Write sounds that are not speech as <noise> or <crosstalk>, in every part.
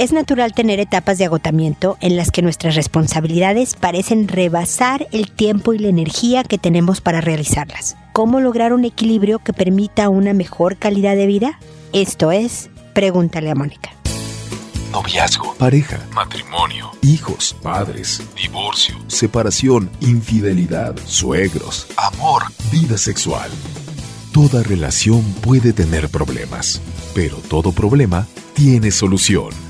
Es natural tener etapas de agotamiento en las que nuestras responsabilidades parecen rebasar el tiempo y la energía que tenemos para realizarlas. ¿Cómo lograr un equilibrio que permita una mejor calidad de vida? Esto es, pregúntale a Mónica. Noviazgo, pareja, matrimonio, hijos, padres, divorcio, separación, infidelidad, suegros, amor, vida sexual. Toda relación puede tener problemas, pero todo problema tiene solución.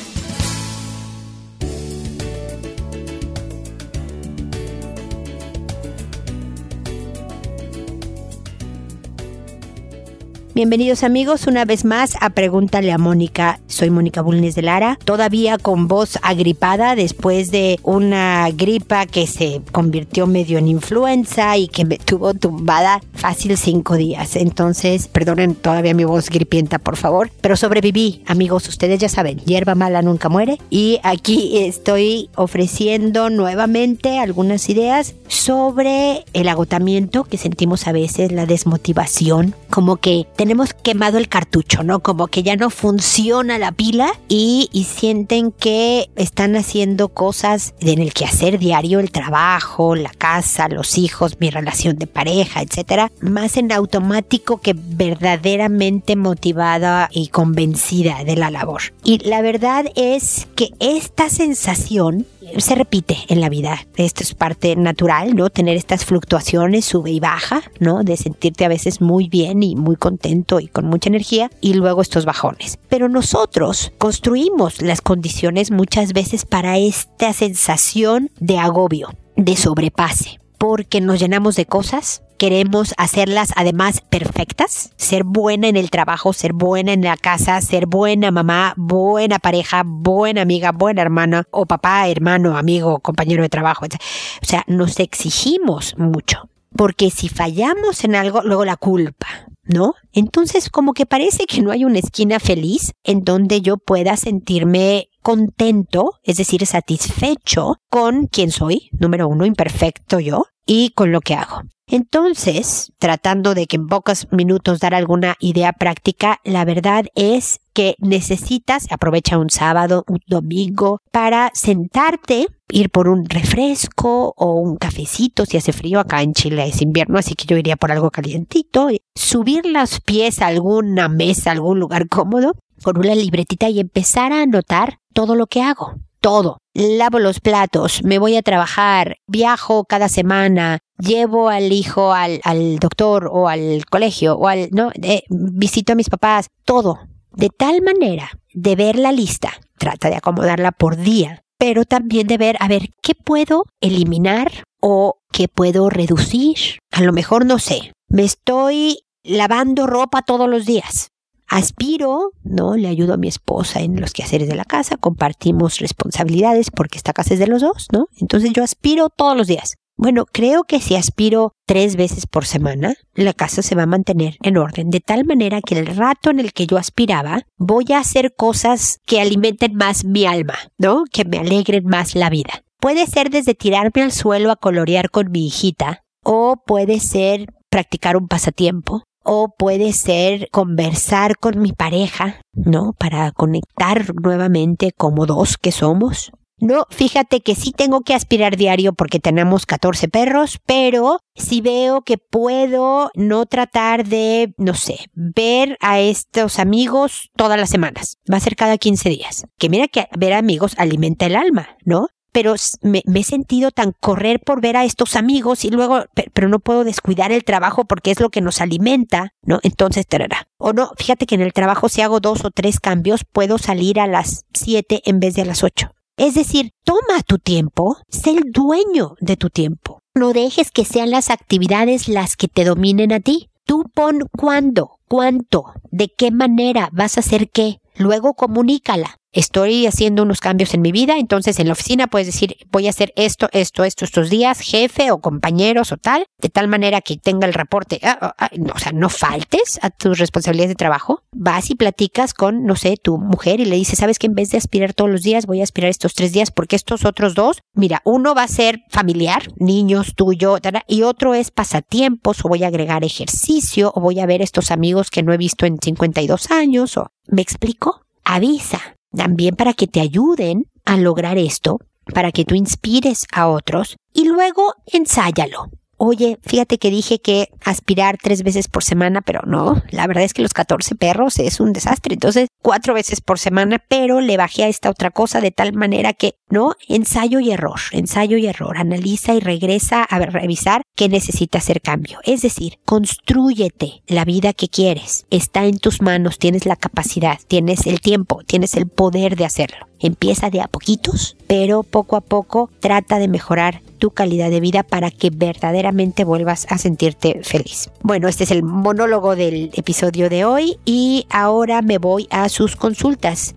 Bienvenidos amigos una vez más a Pregúntale a Mónica. Soy Mónica Bulnes de Lara, todavía con voz agripada después de una gripa que se convirtió medio en influenza y que me tuvo tumbada fácil cinco días. Entonces, perdonen todavía mi voz gripienta, por favor. Pero sobreviví, amigos, ustedes ya saben, hierba mala nunca muere. Y aquí estoy ofreciendo nuevamente algunas ideas sobre el agotamiento que sentimos a veces, la desmotivación, como que tenemos quemado el cartucho, ¿no? Como que ya no funciona la pila y, sienten que están haciendo cosas en el quehacer diario, el trabajo, la casa, los hijos, mi relación de pareja, etcétera, más en automático que verdaderamente motivada y convencida de la labor. Y la verdad es que esta sensación se repite en la vida. Esto es parte natural, ¿no? Tener estas fluctuaciones, sube y baja, ¿no? De sentirte a veces muy bien y muy contento y con mucha energía y luego estos bajones. Pero nosotros construimos las condiciones muchas veces para esta sensación de agobio, de sobrepase, porque nos llenamos de cosas, queremos hacerlas además perfectas, ser buena en el trabajo, ser buena en la casa, ser buena mamá, buena pareja, buena amiga, buena hermana o papá, hermano, amigo, compañero de trabajo. O sea, nos exigimos mucho. Porque si fallamos en algo, luego la culpa, ¿no? Entonces como que parece que no hay una esquina feliz en donde yo pueda sentirme contento, es decir, satisfecho con quien soy, número uno, imperfecto yo, y con lo que hago. Entonces, tratando de que en pocos minutos dar alguna idea práctica, la verdad es que necesitas, aprovecha un sábado, un domingo, para sentarte, ir por un refresco o un cafecito, si hace frío, acá en Chile es invierno, así que yo iría por algo calientito, subir los pies a alguna mesa, a algún lugar cómodo, con una libretita y empezar a anotar todo lo que hago. Todo. Lavo los platos, me voy a trabajar, viajo cada semana, llevo al hijo al, al doctor o al colegio o al, no, eh, visito a mis papás, todo. De tal manera de ver la lista, trata de acomodarla por día, pero también de ver, a ver, ¿qué puedo eliminar o qué puedo reducir? A lo mejor no sé, me estoy lavando ropa todos los días aspiro, ¿no? Le ayudo a mi esposa en los quehaceres de la casa, compartimos responsabilidades porque esta casa es de los dos, ¿no? Entonces yo aspiro todos los días. Bueno, creo que si aspiro tres veces por semana, la casa se va a mantener en orden, de tal manera que el rato en el que yo aspiraba, voy a hacer cosas que alimenten más mi alma, ¿no? Que me alegren más la vida. Puede ser desde tirarme al suelo a colorear con mi hijita, o puede ser practicar un pasatiempo, o puede ser conversar con mi pareja, ¿no? Para conectar nuevamente como dos que somos. No, fíjate que sí tengo que aspirar diario porque tenemos 14 perros, pero si veo que puedo no tratar de, no sé, ver a estos amigos todas las semanas. Va a ser cada 15 días. Que mira que ver amigos alimenta el alma, ¿no? Pero me, me, he sentido tan correr por ver a estos amigos y luego, pero no puedo descuidar el trabajo porque es lo que nos alimenta, ¿no? Entonces, tarara. O no, fíjate que en el trabajo si hago dos o tres cambios, puedo salir a las siete en vez de a las ocho. Es decir, toma tu tiempo, sé el dueño de tu tiempo. No dejes que sean las actividades las que te dominen a ti. Tú pon cuándo, cuánto, de qué manera vas a hacer qué. Luego comunícala. Estoy haciendo unos cambios en mi vida, entonces en la oficina puedes decir, voy a hacer esto, esto, esto, estos días, jefe o compañeros o tal, de tal manera que tenga el reporte, ah, ah, ah, o sea, no faltes a tus responsabilidades de trabajo, vas y platicas con, no sé, tu mujer y le dices, sabes que en vez de aspirar todos los días, voy a aspirar estos tres días porque estos otros dos, mira, uno va a ser familiar, niños, tuyo, y otro es pasatiempos o voy a agregar ejercicio o voy a ver estos amigos que no he visto en 52 años o, ¿me explico? Avisa también para que te ayuden a lograr esto, para que tú inspires a otros y luego ensáyalo oye, fíjate que dije que aspirar tres veces por semana, pero no, la verdad es que los 14 perros es un desastre. Entonces, cuatro veces por semana, pero le bajé a esta otra cosa de tal manera que, no, ensayo y error, ensayo y error, analiza y regresa a revisar qué necesita hacer cambio. Es decir, construyete la vida que quieres. Está en tus manos, tienes la capacidad, tienes el tiempo, tienes el poder de hacerlo. Empieza de a poquitos, pero poco a poco trata de mejorar tu calidad de vida para que verdaderamente vuelvas a sentirte feliz. Bueno, este es el monólogo del episodio de hoy y ahora me voy a sus consultas.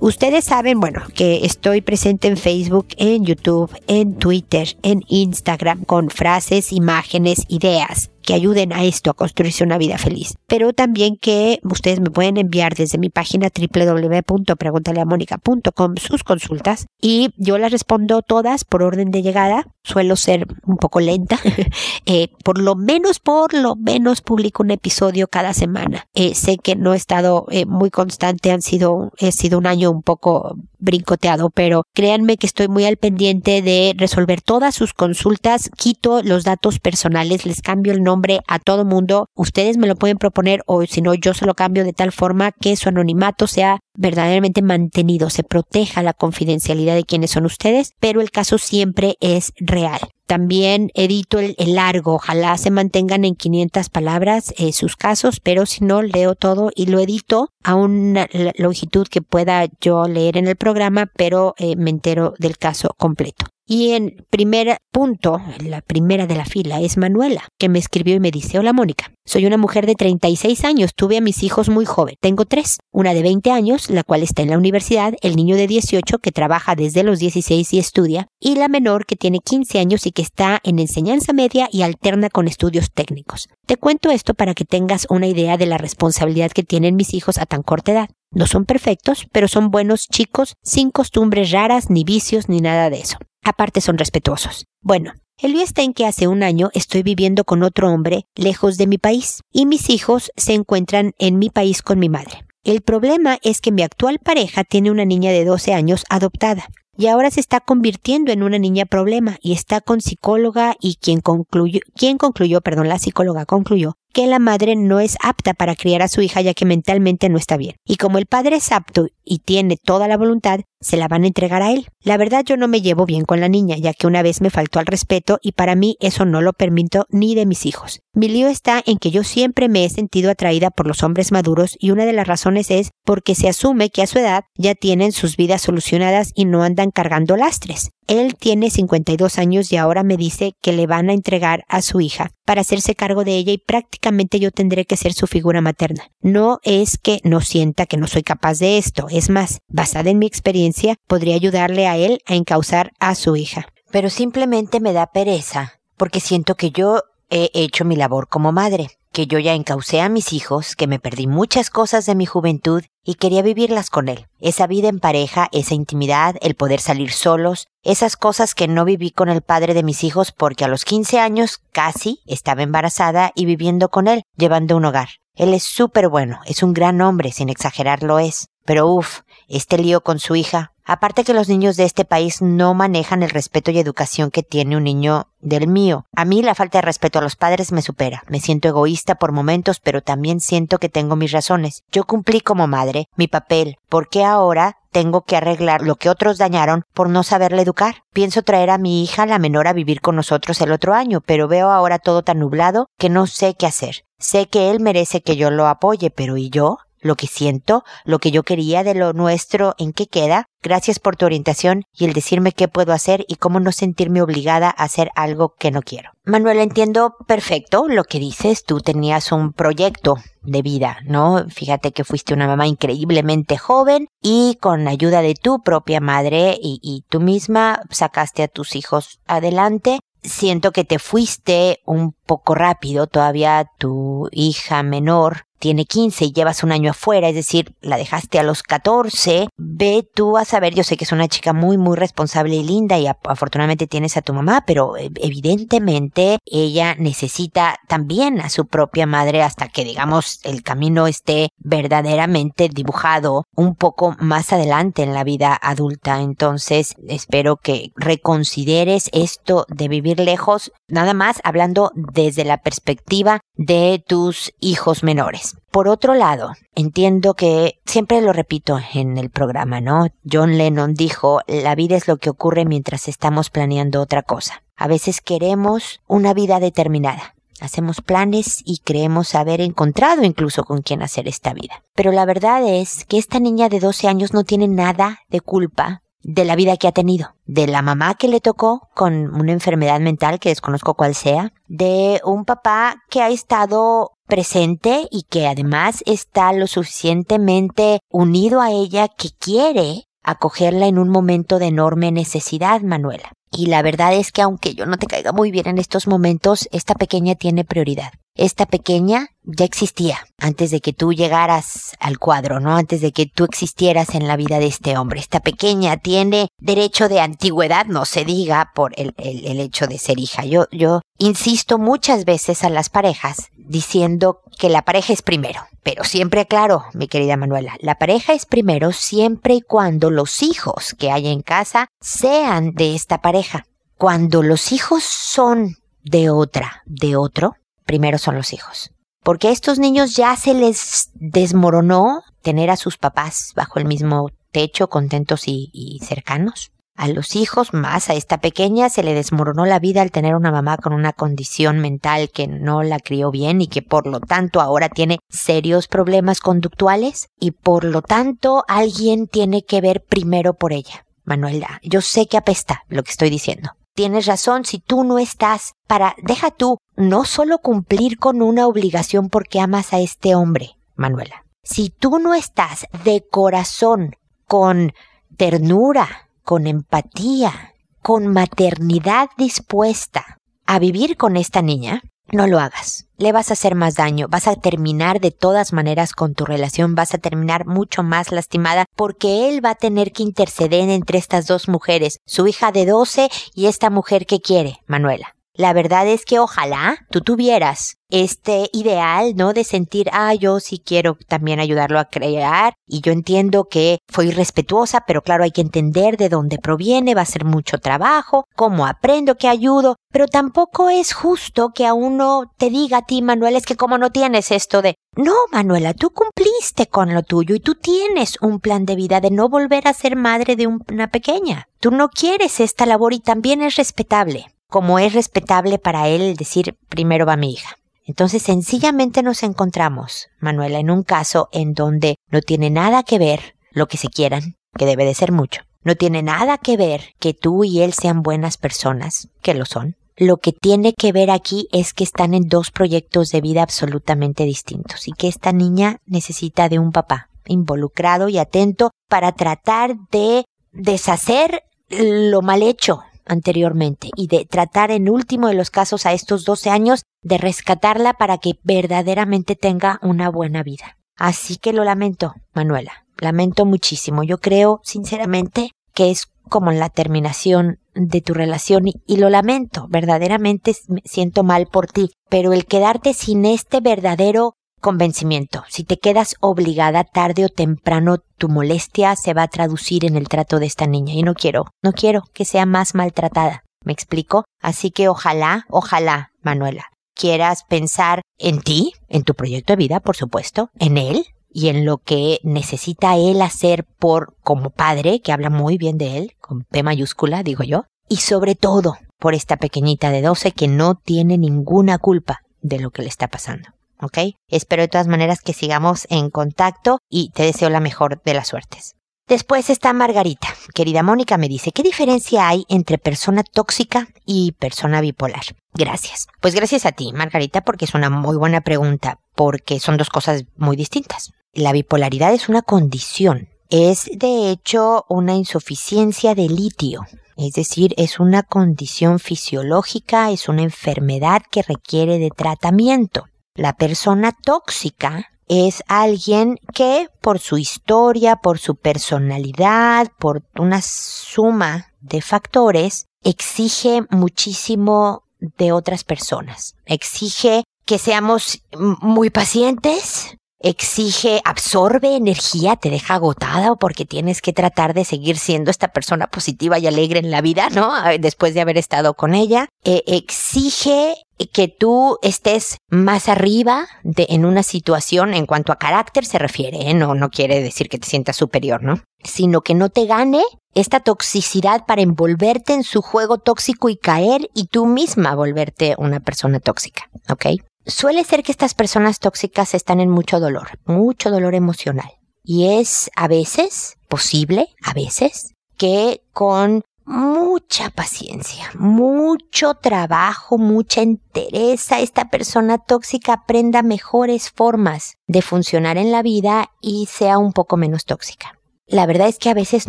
Ustedes saben, bueno, que estoy presente en Facebook, en YouTube, en Twitter, en Instagram con frases, imágenes, ideas que ayuden a esto, a construirse una vida feliz. Pero también que ustedes me pueden enviar desde mi página www.preguntaleamónica.com sus consultas y yo las respondo todas por orden de llegada. Suelo ser un poco lenta. <laughs> eh, por lo menos, por lo menos publico un episodio cada semana. Eh, sé que no he estado eh, muy constante, han sido, he sido un año un poco brincoteado, pero créanme que estoy muy al pendiente de resolver todas sus consultas, quito los datos personales, les cambio el nombre a todo mundo. Ustedes me lo pueden proponer o si no yo se lo cambio de tal forma que su anonimato sea verdaderamente mantenido, se proteja la confidencialidad de quienes son ustedes, pero el caso siempre es real. También edito el, largo, ojalá se mantengan en 500 palabras eh, sus casos, pero si no, leo todo y lo edito a una longitud que pueda yo leer en el programa, pero eh, me entero del caso completo. Y en primer punto, la primera de la fila, es Manuela, que me escribió y me dice, hola Mónica, soy una mujer de 36 años, tuve a mis hijos muy joven, tengo tres, una de 20 años, la cual está en la universidad, el niño de 18 que trabaja desde los 16 y estudia, y la menor que tiene 15 años y que está en enseñanza media y alterna con estudios técnicos. Te cuento esto para que tengas una idea de la responsabilidad que tienen mis hijos a tan corta edad. No son perfectos, pero son buenos chicos, sin costumbres raras, ni vicios, ni nada de eso. Aparte son respetuosos. Bueno, el lío está en que hace un año estoy viviendo con otro hombre lejos de mi país y mis hijos se encuentran en mi país con mi madre. El problema es que mi actual pareja tiene una niña de 12 años adoptada y ahora se está convirtiendo en una niña problema y está con psicóloga y quien concluyó, quien concluyó, perdón, la psicóloga concluyó que la madre no es apta para criar a su hija ya que mentalmente no está bien. Y como el padre es apto y tiene toda la voluntad, se la van a entregar a él. La verdad yo no me llevo bien con la niña, ya que una vez me faltó al respeto y para mí eso no lo permito ni de mis hijos. Mi lío está en que yo siempre me he sentido atraída por los hombres maduros y una de las razones es porque se asume que a su edad ya tienen sus vidas solucionadas y no andan cargando lastres. Él tiene 52 años y ahora me dice que le van a entregar a su hija para hacerse cargo de ella y prácticamente yo tendré que ser su figura materna. No es que no sienta que no soy capaz de esto, es más, basada en mi experiencia, podría ayudarle a él a encauzar a su hija. Pero simplemente me da pereza, porque siento que yo he hecho mi labor como madre que yo ya encaucé a mis hijos, que me perdí muchas cosas de mi juventud y quería vivirlas con él. Esa vida en pareja, esa intimidad, el poder salir solos, esas cosas que no viví con el padre de mis hijos porque a los 15 años casi estaba embarazada y viviendo con él, llevando un hogar. Él es súper bueno, es un gran hombre, sin exagerar lo es. Pero uff, este lío con su hija. Aparte que los niños de este país no manejan el respeto y educación que tiene un niño del mío. A mí la falta de respeto a los padres me supera. Me siento egoísta por momentos, pero también siento que tengo mis razones. Yo cumplí como madre mi papel. ¿Por qué ahora tengo que arreglar lo que otros dañaron por no saberle educar? Pienso traer a mi hija, la menor, a vivir con nosotros el otro año, pero veo ahora todo tan nublado que no sé qué hacer. Sé que él merece que yo lo apoye, pero ¿y yo? Lo que siento, lo que yo quería de lo nuestro, en qué queda. Gracias por tu orientación y el decirme qué puedo hacer y cómo no sentirme obligada a hacer algo que no quiero. Manuel, entiendo perfecto lo que dices. Tú tenías un proyecto de vida, ¿no? Fíjate que fuiste una mamá increíblemente joven y con ayuda de tu propia madre y, y tú misma sacaste a tus hijos adelante siento que te fuiste un poco rápido, todavía tu hija menor tiene 15 y llevas un año afuera, es decir, la dejaste a los 14, ve tú a saber, yo sé que es una chica muy, muy responsable y linda y afortunadamente tienes a tu mamá, pero eh, evidentemente ella necesita también a su propia madre hasta que, digamos, el camino esté verdaderamente dibujado un poco más adelante en la vida adulta. Entonces, espero que reconsideres esto de vivir lejos, nada más hablando desde la perspectiva de tus hijos menores. Por otro lado, entiendo que siempre lo repito en el programa, ¿no? John Lennon dijo, la vida es lo que ocurre mientras estamos planeando otra cosa. A veces queremos una vida determinada. Hacemos planes y creemos haber encontrado incluso con quién hacer esta vida. Pero la verdad es que esta niña de 12 años no tiene nada de culpa de la vida que ha tenido, de la mamá que le tocó con una enfermedad mental que desconozco cuál sea, de un papá que ha estado presente y que además está lo suficientemente unido a ella que quiere acogerla en un momento de enorme necesidad, Manuela. Y la verdad es que aunque yo no te caiga muy bien en estos momentos, esta pequeña tiene prioridad. Esta pequeña ya existía antes de que tú llegaras al cuadro, ¿no? Antes de que tú existieras en la vida de este hombre. Esta pequeña tiene derecho de antigüedad, no se diga por el, hecho de ser hija. Yo, yo insisto muchas veces a las parejas diciendo que la pareja es primero. Pero siempre aclaro, mi querida Manuela, la pareja es primero siempre y cuando los hijos que hay en casa sean de esta pareja. Cuando los hijos son de otra, de otro, primero son los hijos. Porque a estos niños ya se les desmoronó tener a sus papás bajo el mismo techo, contentos y, y cercanos a los hijos, más a esta pequeña, se le desmoronó la vida al tener una mamá con una condición mental que no la crió bien y que por lo tanto ahora tiene serios problemas conductuales y por lo tanto alguien tiene que ver primero por ella. Manuela, yo sé que apesta lo que estoy diciendo. Tienes razón, si tú no estás para, deja tú, no solo cumplir con una obligación porque amas a este hombre, Manuela. Si tú no estás de corazón, con ternura, con empatía, con maternidad dispuesta a vivir con esta niña, no lo hagas. Le vas a hacer más daño, vas a terminar de todas maneras con tu relación, vas a terminar mucho más lastimada porque él va a tener que interceder entre estas dos mujeres, su hija de 12 y esta mujer que quiere, Manuela. La verdad es que ojalá tú tuvieras este ideal, ¿no? De sentir, ah, yo sí quiero también ayudarlo a crear y yo entiendo que fue irrespetuosa, pero claro, hay que entender de dónde proviene, va a ser mucho trabajo, cómo aprendo, qué ayudo, pero tampoco es justo que a uno te diga a ti, Manuel, es que como no tienes esto de, no, Manuela, tú cumpliste con lo tuyo y tú tienes un plan de vida de no volver a ser madre de una pequeña. Tú no quieres esta labor y también es respetable como es respetable para él decir primero va mi hija. Entonces sencillamente nos encontramos, Manuela, en un caso en donde no tiene nada que ver lo que se quieran, que debe de ser mucho. No tiene nada que ver que tú y él sean buenas personas, que lo son. Lo que tiene que ver aquí es que están en dos proyectos de vida absolutamente distintos y que esta niña necesita de un papá involucrado y atento para tratar de deshacer lo mal hecho anteriormente y de tratar en último de los casos a estos 12 años de rescatarla para que verdaderamente tenga una buena vida. Así que lo lamento, Manuela. Lamento muchísimo. Yo creo, sinceramente, que es como la terminación de tu relación y, lo lamento, verdaderamente me siento mal por ti, pero el quedarte sin este verdadero convencimiento. Si te quedas obligada tarde o temprano, tu molestia se va a traducir en el trato de esta niña y no quiero, no quiero que sea más maltratada. ¿Me explico? Así que ojalá, ojalá, Manuela, quieras pensar en ti, en tu proyecto de vida, por supuesto, en él y en lo que necesita él hacer por como padre, que habla muy bien de él, con P mayúscula, digo yo, y sobre todo por esta pequeñita de 12 que no tiene ninguna culpa de lo que le está pasando. ¿Ok? Espero de todas maneras que sigamos en contacto y te deseo la mejor de las suertes. Después está Margarita. Querida Mónica me dice, ¿qué diferencia hay entre persona tóxica y persona bipolar? Gracias. Pues gracias a ti, Margarita, porque es una muy buena pregunta, porque son dos cosas muy distintas. La bipolaridad es una condición. Es, de hecho, una insuficiencia de litio. Es decir, es una condición fisiológica, es una enfermedad que requiere de tratamiento. La persona tóxica es alguien que por su historia, por su personalidad, por una suma de factores, exige muchísimo de otras personas. Exige que seamos muy pacientes, exige, absorbe energía, te deja agotada porque tienes que tratar de seguir siendo esta persona positiva y alegre en la vida, ¿no? Después de haber estado con ella. Eh, exige que tú estés más arriba de, en una situación en cuanto a carácter se refiere, ¿eh? no, no quiere decir que te sientas superior, ¿no? Sino que no te gane esta toxicidad para envolverte en su juego tóxico y caer y tú misma volverte una persona tóxica, ¿ok? Suele ser que estas personas tóxicas están en mucho dolor, mucho dolor emocional. Y es a veces posible, a veces, que con mucha paciencia, mucho trabajo, mucha entereza, esta persona tóxica aprenda mejores formas de funcionar en la vida y sea un poco menos tóxica. La verdad es que a veces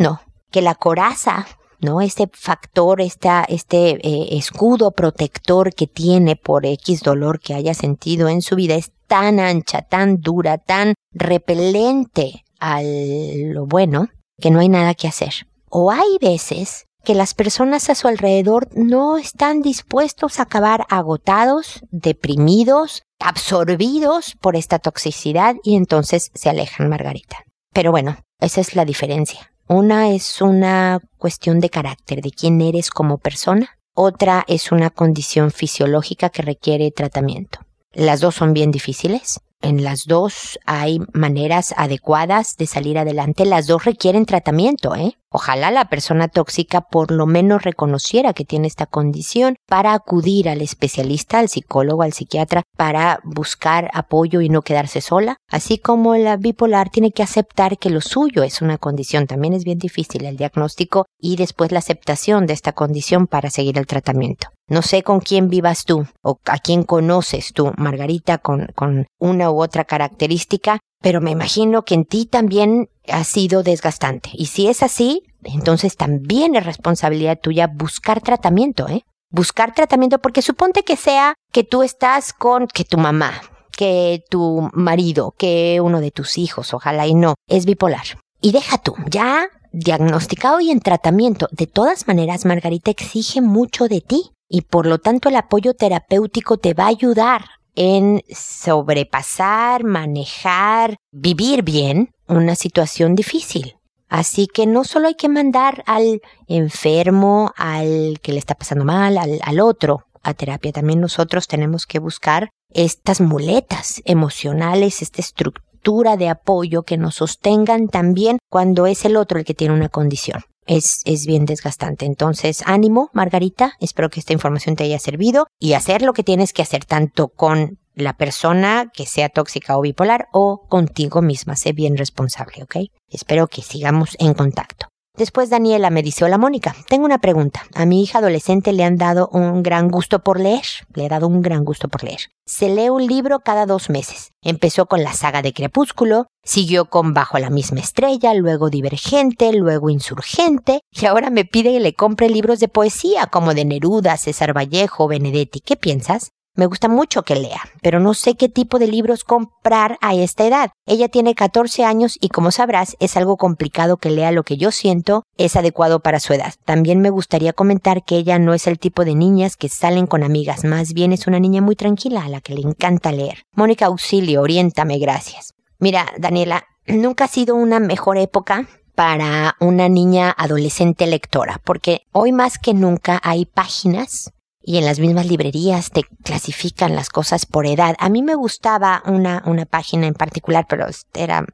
no, que la coraza ¿no? Este factor, esta, este eh, escudo protector que tiene por X dolor que haya sentido en su vida es tan ancha, tan dura, tan repelente a lo bueno, que no hay nada que hacer. O hay veces que las personas a su alrededor no están dispuestos a acabar agotados, deprimidos, absorbidos por esta toxicidad y entonces se alejan Margarita. Pero bueno, esa es la diferencia. Una es una cuestión de carácter, de quién eres como persona. Otra es una condición fisiológica que requiere tratamiento. Las dos son bien difíciles. En las dos hay maneras adecuadas de salir adelante. Las dos requieren tratamiento, ¿eh? Ojalá la persona tóxica por lo menos reconociera que tiene esta condición para acudir al especialista, al psicólogo, al psiquiatra, para buscar apoyo y no quedarse sola. Así como la bipolar tiene que aceptar que lo suyo es una condición. También es bien difícil el diagnóstico y después la aceptación de esta condición para seguir el tratamiento. No sé con quién vivas tú o a quién conoces tú, Margarita, con, con una u otra característica, pero me imagino que en ti también ha sido desgastante. Y si es así, entonces también es responsabilidad tuya buscar tratamiento, ¿eh? Buscar tratamiento porque suponte que sea que tú estás con que tu mamá, que tu marido, que uno de tus hijos, ojalá y no, es bipolar. Y deja tú, ya diagnosticado y en tratamiento. De todas maneras, Margarita exige mucho de ti y por lo tanto el apoyo terapéutico te va a ayudar en sobrepasar, manejar, vivir bien una situación difícil. Así que no solo hay que mandar al enfermo, al que le está pasando mal, al, al otro a terapia, también nosotros tenemos que buscar estas muletas emocionales, esta estructura de apoyo que nos sostengan también cuando es el otro el que tiene una condición es, es bien desgastante. Entonces, ánimo, Margarita. Espero que esta información te haya servido y hacer lo que tienes que hacer tanto con la persona que sea tóxica o bipolar o contigo misma. Sé bien responsable, ¿ok? Espero que sigamos en contacto. Después Daniela me dice, hola Mónica, tengo una pregunta. A mi hija adolescente le han dado un gran gusto por leer. Le he dado un gran gusto por leer. Se lee un libro cada dos meses. Empezó con la saga de Crepúsculo, siguió con Bajo la misma estrella, luego Divergente, luego Insurgente, y ahora me pide que le compre libros de poesía como de Neruda, César Vallejo, Benedetti. ¿Qué piensas? Me gusta mucho que lea, pero no sé qué tipo de libros comprar a esta edad. Ella tiene 14 años y como sabrás es algo complicado que lea lo que yo siento es adecuado para su edad. También me gustaría comentar que ella no es el tipo de niñas que salen con amigas, más bien es una niña muy tranquila a la que le encanta leer. Mónica Auxilio, oriéntame, gracias. Mira, Daniela, nunca ha sido una mejor época para una niña adolescente lectora, porque hoy más que nunca hay páginas y en las mismas librerías te clasifican las cosas por edad. A mí me gustaba una, una página en particular, pero era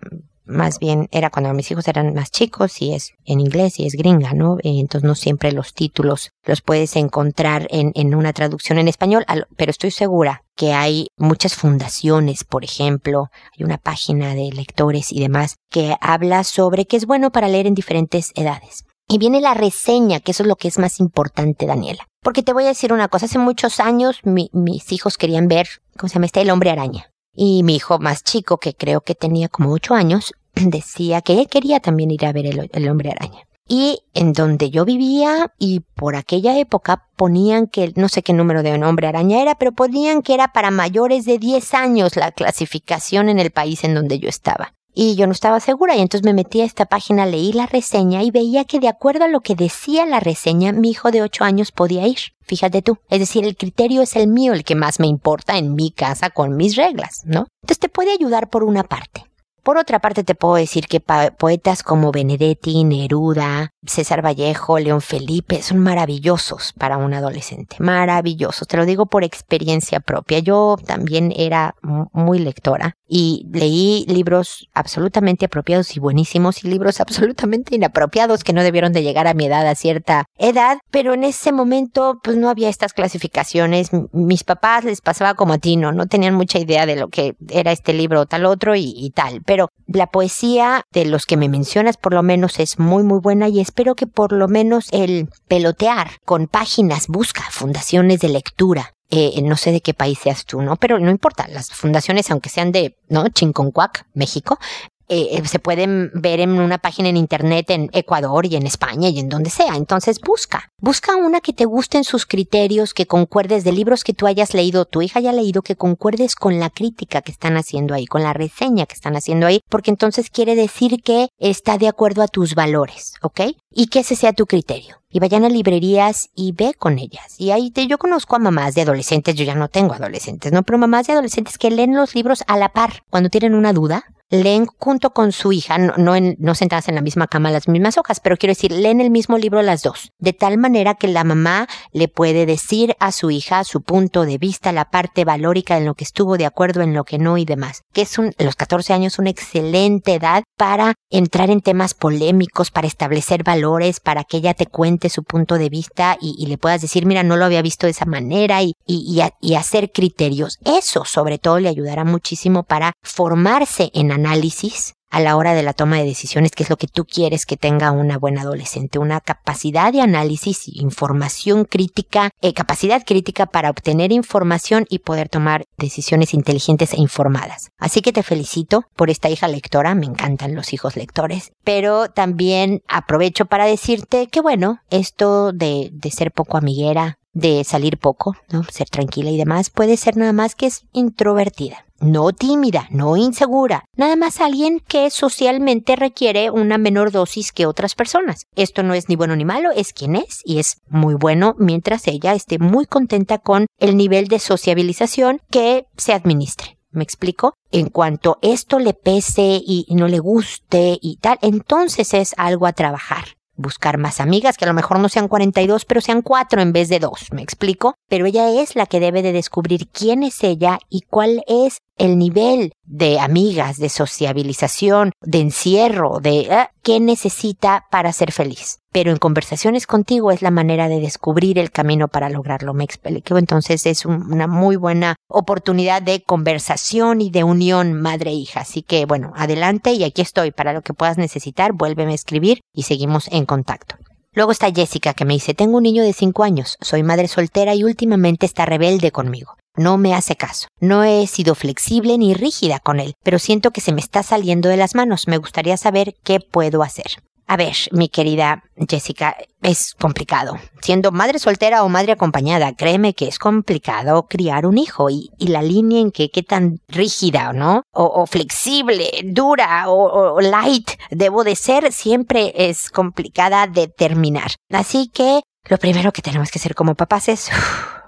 más bien, era cuando mis hijos eran más chicos y es en inglés y es gringa, ¿no? Eh, entonces no siempre los títulos los puedes encontrar en, en una traducción en español, pero estoy segura que hay muchas fundaciones, por ejemplo, hay una página de lectores y demás que habla sobre qué es bueno para leer en diferentes edades. Y viene la reseña, que eso es lo que es más importante, Daniela. Porque te voy a decir una cosa, hace muchos años mis hijos querían ver, ¿cómo se llama? Este, el hombre araña. Y mi hijo más chico, que creo que tenía como ocho años, <clears throat> decía que él quería también ir a ver el hombre araña. Y en donde yo vivía y por aquella época ponían que, no sé qué número de hombre araña era, pero ponían que era para mayores de 10 años la clasificación en el país en donde yo estaba. Y yo no estaba segura y entonces me metí a esta página, leí la reseña y veía que de acuerdo a lo que decía la reseña, mi hijo de 8 años podía ir. Fíjate tú. Es decir, el criterio es el mío, el que más me importa en mi casa con mis reglas, ¿no? Entonces te puede ayudar por una parte. Por otra parte, te puedo decir que poetas como Benedetti, Neruda, César Vallejo, León Felipe son maravillosos para un adolescente. Maravillosos. Te lo digo por experiencia propia. Yo también era muy lectora y leí libros absolutamente apropiados y buenísimos y libros <laughs> absolutamente inapropiados que no debieron de llegar a mi edad, a cierta edad, pero en ese momento pues no había estas clasificaciones. Mis papás les pasaba como a ti, ¿no? No tenían mucha idea de lo que era este libro o tal otro y, tal. Pero la poesía de los que me mencionas por lo menos es muy muy buena y espero que por lo menos el pelotear con páginas busca fundaciones de lectura eh, no sé de qué país seas tú, ¿no? Pero no importa, las fundaciones, aunque sean de, ¿no? Chinconcuac, México, eh, eh, se pueden ver en una página en internet en Ecuador y en España y en donde sea. Entonces busca, busca una que te guste en sus criterios, que concuerdes de libros que tú hayas leído, tu hija haya leído, que concuerdes con la crítica que están haciendo ahí, con la reseña que están haciendo ahí, porque entonces quiere decir que está de acuerdo a tus valores, ¿ok? Y que ese sea tu criterio y vayan a librerías y ve con ellas. Y ahí te, yo conozco a mamás de adolescentes, yo ya no tengo adolescentes, ¿no? Pero mamás de adolescentes que leen los libros a la par cuando tienen una duda leen junto con su hija, no, en, no sentadas en la misma cama las mismas hojas, pero quiero decir, leen el mismo libro las dos, de tal manera que la mamá le puede decir a su hija su punto de vista, la parte valórica en lo que estuvo de acuerdo, en lo que no y demás, que es un, los 14 años una excelente edad para entrar en temas polémicos, para establecer valores, para que ella te cuente su punto de vista y, le puedas decir, mira, no lo había visto de esa manera y, y, hacer criterios. Eso sobre todo le ayudará muchísimo para formarse en análisis a la hora de la toma de decisiones, que es lo que tú quieres que tenga una buena adolescente, una capacidad de análisis, información crítica, eh, capacidad crítica para obtener información y poder tomar decisiones inteligentes e informadas. Así que te felicito por esta hija lectora, me encantan los hijos lectores, pero también aprovecho para decirte que bueno, esto de, de ser poco amiguera, de salir poco, ¿no? Ser tranquila y demás, puede ser nada más que es introvertida no tímida, no insegura, nada más alguien que socialmente requiere una menor dosis que otras personas. Esto no es ni bueno ni malo, es quien es y es muy bueno mientras ella esté muy contenta con el nivel de sociabilización que se administre. ¿Me explico? En cuanto esto le pese y no le guste y tal, entonces es algo a trabajar buscar más amigas, que a lo mejor no sean 42, pero sean cuatro en vez de dos, ¿me explico? Pero ella es la que debe de descubrir quién es ella y cuál es el nivel de amigas, de sociabilización, de encierro, de eh, qué necesita para ser feliz. Pero en conversaciones contigo es la manera de descubrir el camino para lograrlo. Me explico. Entonces es una muy buena oportunidad de conversación y de unión madre-hija. Así que bueno, adelante y aquí estoy para lo que puedas necesitar. Vuélveme a escribir y seguimos en contacto. Luego está Jessica que me dice, tengo un niño de 5 años, soy madre soltera y últimamente está rebelde conmigo no me hace caso. No he sido flexible ni rígida con él, pero siento que se me está saliendo de las manos. Me gustaría saber qué puedo hacer. A ver, mi querida Jessica, es complicado. Siendo madre soltera o madre acompañada, créeme que es complicado criar un hijo y, la línea en que qué tan rígida, ¿no? O, flexible, dura o, light debo de ser siempre es complicada de terminar. Así que lo primero que tenemos que hacer como papás es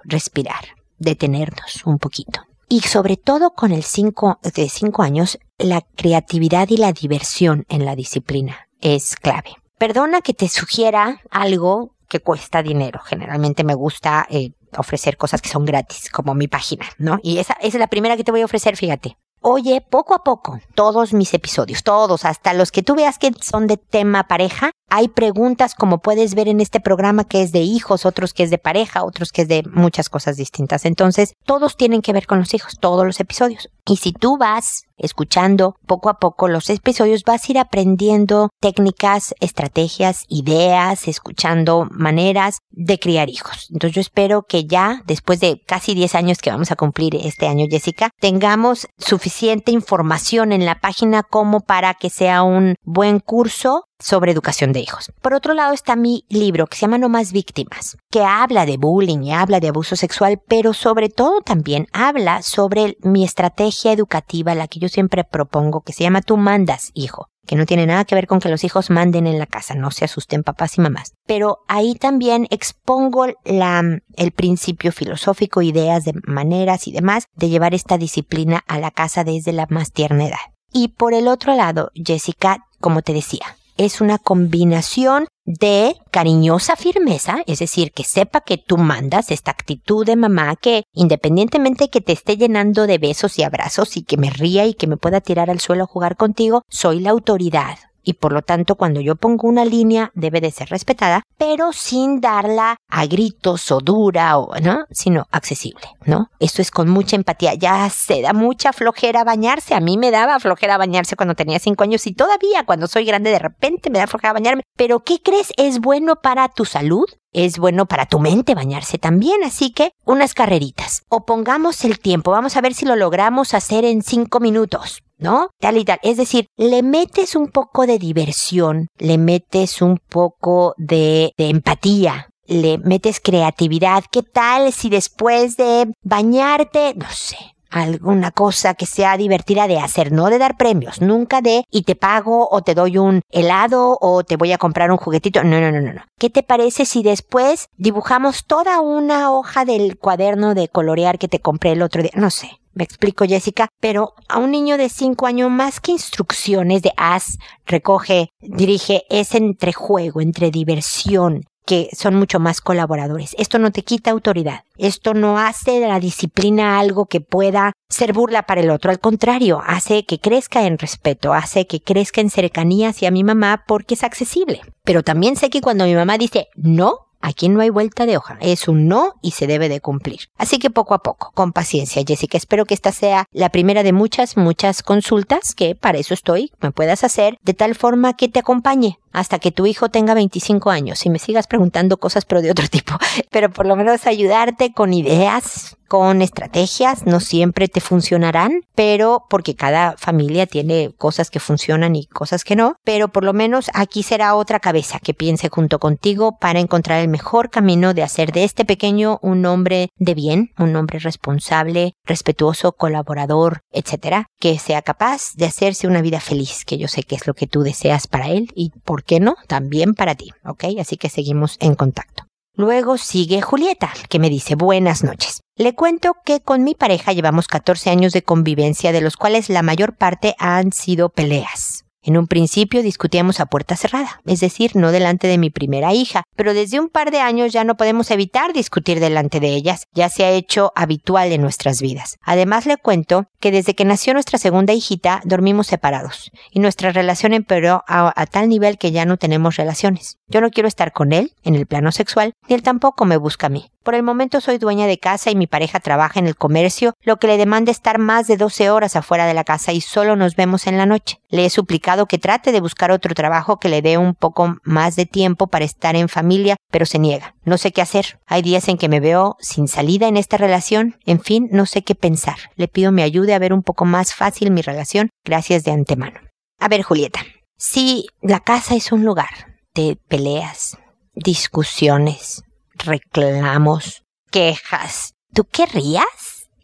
respirar detenernos un poquito. Y sobre todo con el 5 de 5 años, la creatividad y la diversión en la disciplina es clave. Perdona que te sugiera algo que cuesta dinero. Generalmente me gusta eh, ofrecer cosas que son gratis, como mi página, ¿no? Y esa, esa es la primera que te voy a ofrecer, fíjate. Oye, poco a poco, todos mis episodios, todos, hasta los que tú veas que son de tema pareja, Hay preguntas como puedes ver en este programa que es de hijos, otros que es de pareja, otros que es de muchas cosas distintas. Entonces, todos tienen que ver con los hijos, todos los episodios. Y si tú vas escuchando poco a poco los episodios, vas a ir aprendiendo técnicas, estrategias, ideas, escuchando maneras de criar hijos. Entonces yo espero que ya, después de casi 10 años que vamos a cumplir este año, Jessica, tengamos suficiente información en la página como para que sea un buen curso sobre educación de hijos. Por otro lado está mi libro que se llama No más víctimas, que habla de bullying y habla de abuso sexual, pero sobre todo también habla sobre mi estrategia educativa, la que yo siempre propongo, que se llama Tú mandas, hijo que no tiene nada que ver con que los hijos manden en la casa, no se asusten papás y mamás. Pero ahí también expongo la, el principio filosófico, ideas de maneras y demás de llevar esta disciplina a la casa desde la más tierna edad. Y por el otro lado, Jessica, como te decía, es una combinación de cariñosa firmeza, es decir, que sepa que tú mandas esta actitud de mamá que independientemente que te esté llenando de besos y abrazos y que me ría y que me pueda tirar al suelo a jugar contigo, soy la autoridad y por lo tanto cuando yo pongo una línea debe de ser respetada, pero sin darla a gritos o dura o no, sino accesible, ¿no? Esto es con mucha empatía. Ya se da mucha flojera bañarse. A mí me daba flojera bañarse cuando tenía cinco años y todavía cuando soy grande de repente me da flojera bañarme. Pero ¿qué crees? Es bueno para tu salud, es bueno para tu mente bañarse también, así que unas carreritas. O pongamos el tiempo, vamos a ver si lo logramos hacer en cinco minutos. ¿no? Tal y tal. Es decir, le metes un poco de diversión, le metes un poco de, empatía, le metes creatividad. ¿Qué tal si después de bañarte, no sé, alguna cosa que sea divertida de hacer, no de dar premios, nunca de y te pago o te doy un helado o te voy a comprar un juguetito. No, no, no, no, no. ¿Qué te parece si después dibujamos toda una hoja del cuaderno de colorear que te compré el otro día? No sé. Me explico, Jessica, pero a un niño de cinco años más que instrucciones de haz, recoge, dirige, es entre juego, entre diversión, que son mucho más colaboradores. Esto no te quita autoridad. Esto no hace de la disciplina algo que pueda ser burla para el otro. Al contrario, hace que crezca en respeto, hace que crezca en cercanía hacia mi mamá porque es accesible. Pero también sé que cuando mi mamá dice no, Aquí no hay vuelta de hoja, es un no y se debe de cumplir. Así que poco a poco, con paciencia, Jessica. Espero que esta sea la primera de muchas, muchas consultas que para eso estoy, me puedas hacer de tal forma que te acompañe hasta que tu hijo tenga 25 años. Y me sigas preguntando cosas pero de otro tipo, <laughs> pero por lo menos ayudarte con ideas, con estrategias, no siempre te funcionarán, pero porque cada familia tiene cosas que funcionan y cosas que no, pero por lo menos aquí será otra cabeza que piense junto contigo para encontrar el mejor camino de hacer de este pequeño un hombre de bien, un hombre responsable, respetuoso, colaborador, etcétera, que sea capaz de hacerse una vida feliz, que yo sé que es lo que tú deseas para él y por qué no, también para ti, ¿ok? Así que seguimos en contacto. Luego sigue Julieta, que me dice buenas noches. Le cuento que con mi pareja llevamos 14 años de convivencia, de los cuales la mayor parte han sido peleas. En un principio discutíamos a puerta cerrada, es decir, no delante de mi primera hija, pero desde un par de años ya no podemos evitar discutir delante de ellas, ya se ha hecho habitual en nuestras vidas. Además le cuento que desde que nació nuestra segunda hijita dormimos separados y nuestra relación empeoró a, tal nivel que ya no tenemos relaciones. Yo no quiero estar con él en el plano sexual, ni él tampoco me busca a mí. Por el momento soy dueña de casa y mi pareja trabaja en el comercio, lo que le demanda estar más de 12 horas afuera de la casa y solo nos vemos en la noche. Le he suplicado que trate de buscar otro trabajo que le dé un poco más de tiempo para estar en familia, pero se niega. No sé qué hacer. Hay días en que me veo sin salida en esta relación. En fin, no sé qué pensar. Le pido me ayude a ver un poco más fácil mi relación. Gracias de antemano. A ver, Julieta. Si la casa es un lugar de peleas, discusiones, reclamos, quejas. ¿Tú querrías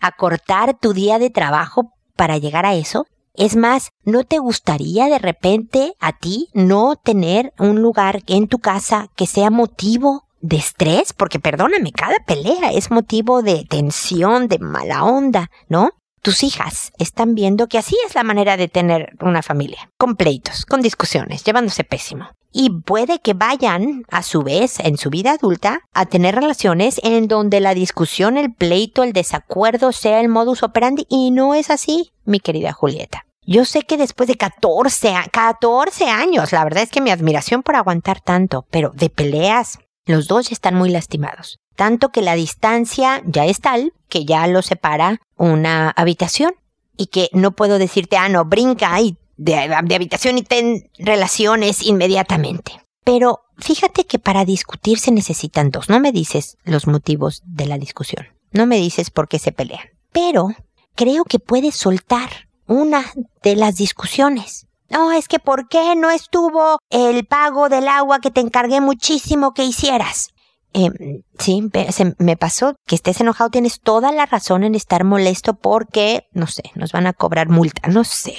acortar tu día de trabajo para llegar a eso? Es más, ¿no te gustaría de repente a ti no tener un lugar en tu casa que sea motivo de estrés? Porque perdóname, cada pelea es motivo de tensión, de mala onda, ¿no? Tus hijas están viendo que así es la manera de tener una familia, con pleitos, con discusiones, llevándose pésimo y puede que vayan, a su vez, en su vida adulta, a tener relaciones en donde la discusión, el pleito, el desacuerdo sea el modus operandi y no es así, mi querida Julieta. Yo sé que después de 14, 14 años, la verdad es que mi admiración por aguantar tanto, pero de peleas, los dos están muy lastimados. Tanto que la distancia ya es tal que ya lo separa una habitación y que no puedo decirte, ah, no, brinca ahí de, de habitación y ten relaciones inmediatamente. Pero fíjate que para discutir se necesitan dos. No me dices los motivos de la discusión. No me dices por qué se pelean. Pero creo que puedes soltar una de las discusiones. No, es que ¿por qué no estuvo el pago del agua que te encargué muchísimo que hicieras? Eh, sí, me pasó que estés enojado, tienes toda la razón en estar molesto porque, no sé, nos van a cobrar multa, no sé,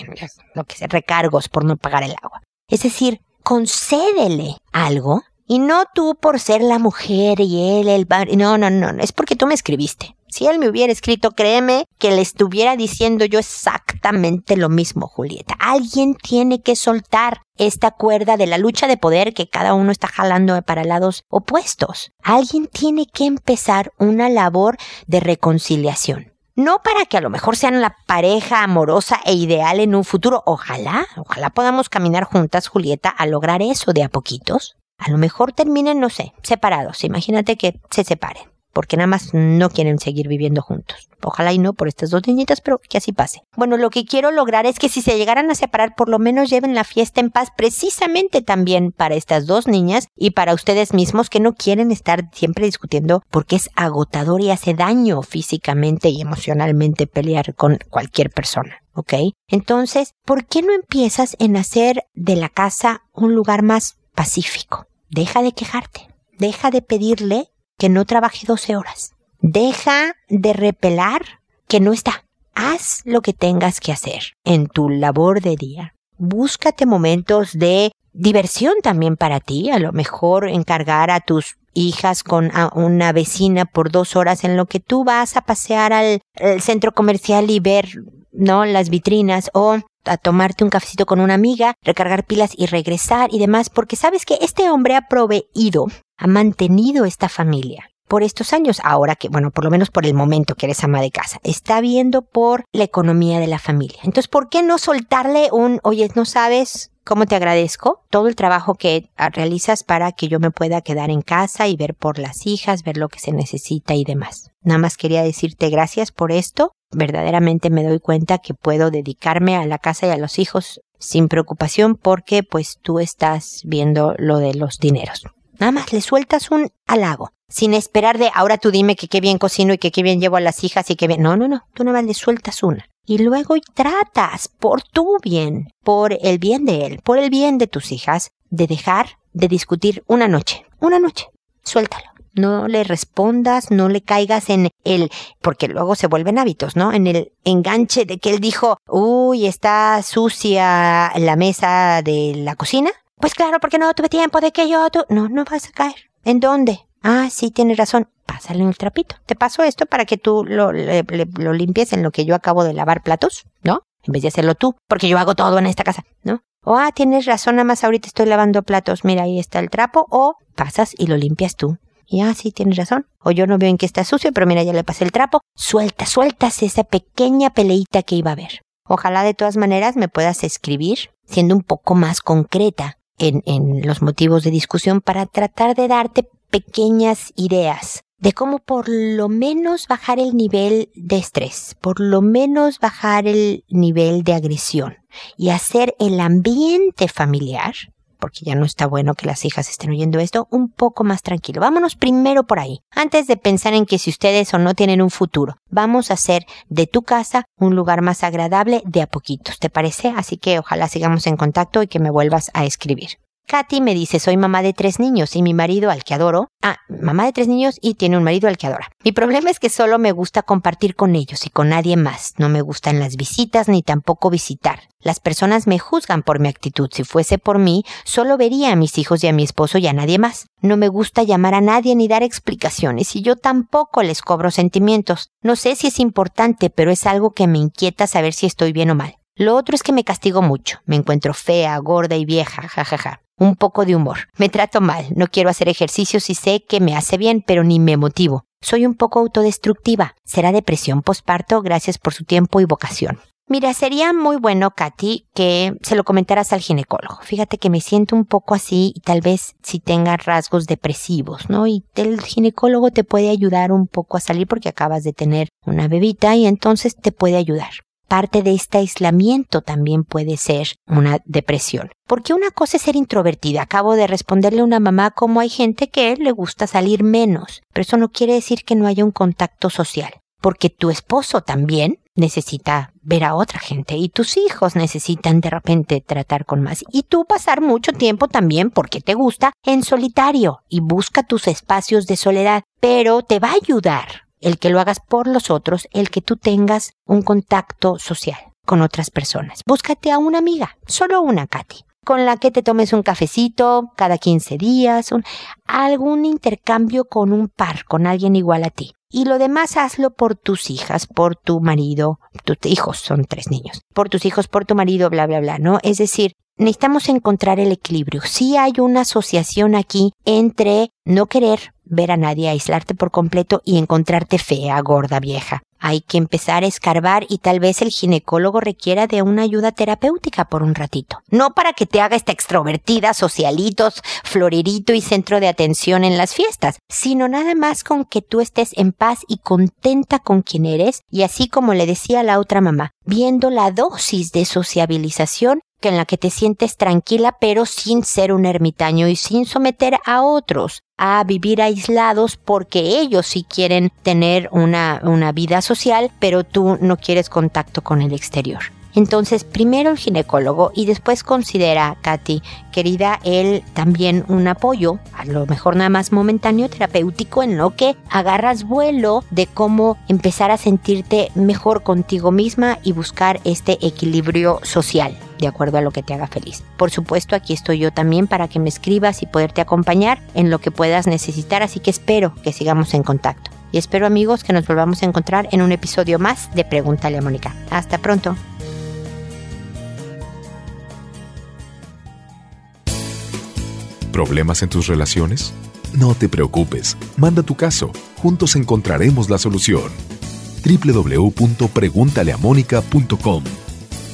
lo que sea, recargos por no pagar el agua. Es decir, concédele algo y no tú por ser la mujer y él el. No, no, no, es porque tú me escribiste. Si él me hubiera escrito, créeme que le estuviera diciendo yo exactamente lo mismo, Julieta. Alguien tiene que soltar esta cuerda de la lucha de poder que cada uno está jalando para lados opuestos. Alguien tiene que empezar una labor de reconciliación. No para que a lo mejor sean la pareja amorosa e ideal en un futuro. Ojalá, ojalá podamos caminar juntas, Julieta, a lograr eso de a poquitos. A lo mejor terminen, no sé, separados. Imagínate que se separen porque nada más no quieren seguir viviendo juntos. Ojalá y no por estas dos niñitas, pero que así pase. Bueno, lo que quiero lograr es que si se llegaran a separar, por lo menos lleven la fiesta en paz precisamente también para estas dos niñas y para ustedes mismos que no quieren estar siempre discutiendo porque es agotador y hace daño físicamente y emocionalmente pelear con cualquier persona. ¿Ok? Entonces, ¿por qué no empiezas en hacer de la casa un lugar más pacífico? Deja de quejarte. Deja de pedirle que no trabaje 12 horas. Deja de repelar que no está. Haz lo que tengas que hacer en tu labor de día. Búscate momentos de diversión también para ti. A lo mejor encargar a tus hijas con una vecina por dos horas en lo que tú vas a pasear al, al centro comercial y ver, ¿no? Las vitrinas o a tomarte un cafecito con una amiga, recargar pilas y regresar y demás, porque sabes que este hombre ha proveído, ha mantenido esta familia por estos años, ahora que, bueno, por lo menos por el momento que eres ama de casa, está viendo por la economía de la familia. Entonces, ¿por qué no soltarle un, oye, no sabes cómo te agradezco todo el trabajo que realizas para que yo me pueda quedar en casa y ver por las hijas, ver lo que se necesita y demás? Nada más quería decirte gracias por esto verdaderamente me doy cuenta que puedo dedicarme a la casa y a los hijos sin preocupación porque pues tú estás viendo lo de los dineros. Nada más le sueltas un halago, sin esperar de ahora tú dime que qué bien cocino y que qué bien llevo a las hijas y que bien. No, no, no, tú nada más le sueltas una. Y luego tratas por tu bien, por el bien de él, por el bien de tus hijas, de dejar de discutir una noche. Una noche. Suéltalo no le respondas, no le caigas en el, porque luego se vuelven hábitos, ¿no? En el enganche de que él dijo, uy, está sucia la mesa de la cocina. Pues claro, porque no tuve tiempo de que yo, tú, no, no vas a caer. ¿En dónde? Ah, sí, tienes razón. Pásale el trapito. Te paso esto para que tú lo, lo limpies en lo que yo acabo de lavar platos, ¿no? En vez de hacerlo tú, porque yo hago todo en esta casa, ¿no? O, ah, tienes razón, nada más ahorita estoy lavando platos, mira, ahí está el trapo, o pasas y lo limpias tú. Y ah, sí, tienes razón. O yo no veo en que está sucio, pero mira, ya le pasé el trapo. Suelta, sueltas esa pequeña peleita que iba a haber. Ojalá de todas maneras me puedas escribir, siendo un poco más concreta en, en los motivos de discusión para tratar de darte pequeñas ideas de cómo por lo menos bajar el nivel de estrés, por lo menos bajar el nivel de agresión y hacer el ambiente familiar porque ya no está bueno que las hijas estén oyendo esto, un poco más tranquilo. Vámonos primero por ahí, antes de pensar en que si ustedes o no tienen un futuro. Vamos a hacer de tu casa un lugar más agradable de a poquitos, ¿te parece? Así que ojalá sigamos en contacto y que me vuelvas a escribir. Katy me dice, soy mamá de tres niños y mi marido al que adoro. Ah, mamá de tres niños y tiene un marido al que adora. Mi problema es que solo me gusta compartir con ellos y con nadie más. No me gustan las visitas ni tampoco visitar. Las personas me juzgan por mi actitud. Si fuese por mí, solo vería a mis hijos y a mi esposo y a nadie más. No me gusta llamar a nadie ni dar explicaciones y yo tampoco les cobro sentimientos. No sé si es importante, pero es algo que me inquieta saber si estoy bien o mal. Lo otro es que me castigo mucho. Me encuentro fea, gorda y vieja, jajaja un poco de humor. Me trato mal, no quiero hacer ejercicios y sé que me hace bien, pero ni me motivo. Soy un poco autodestructiva. ¿Será depresión posparto? Gracias por su tiempo y vocación. Mira, sería muy bueno, Katy, que se lo comentaras al ginecólogo. Fíjate que me siento un poco así y tal vez si tenga rasgos depresivos, ¿no? Y el ginecólogo te puede ayudar un poco a salir porque acabas de tener una bebita y entonces te puede ayudar. Parte de este aislamiento también puede ser una depresión. Porque una cosa es ser introvertida. Acabo de responderle a una mamá como hay gente que le gusta salir menos. Pero eso no quiere decir que no haya un contacto social. Porque tu esposo también necesita ver a otra gente y tus hijos necesitan de repente tratar con más y tú pasar mucho tiempo también porque te gusta en solitario y busca tus espacios de soledad, pero te va a ayudar el que lo hagas por los otros, el que tú tengas un contacto social con otras personas. Búscate a una amiga, solo una, Katy con la que te tomes un cafecito cada 15 días, algún intercambio con un par, con alguien igual a ti. Y lo demás hazlo por tus hijas, por tu marido, tus hijos, son tres niños, por tus hijos, por tu marido, bla, bla, bla, ¿no? Es decir, necesitamos encontrar el equilibrio. Sí hay una asociación aquí entre no querer ver a nadie, aislarte por completo y encontrarte fea, gorda, vieja. Hay que empezar a escarbar y tal vez el ginecólogo requiera de una ayuda terapéutica por un ratito. No para que te haga esta extrovertida, socialitos, florerito y centro de atención en las fiestas, sino nada más con que tú estés en paz y contenta con quien eres y así como le decía la otra mamá, viendo la dosis de sociabilización que en la que te sientes tranquila pero sin ser un ermitaño y sin someter a otros a vivir aislados porque ellos sí quieren tener una, una vida social, pero tú no quieres contacto con el exterior. Entonces, primero el ginecólogo y después considera, Katy, querida, él también un apoyo, a lo mejor nada más momentáneo, terapéutico, en lo que agarras vuelo de cómo empezar a sentirte mejor contigo misma y buscar este equilibrio social de acuerdo a lo que te haga feliz. Por supuesto, aquí estoy yo también para que me escribas y poderte acompañar en lo que puedas necesitar, así que espero que sigamos en contacto. Y espero amigos que nos volvamos a encontrar en un episodio más de Pregúntale a Mónica. Hasta pronto. ¿Problemas en tus relaciones? No te preocupes, manda tu caso, juntos encontraremos la solución. www.preguntaleamónica.com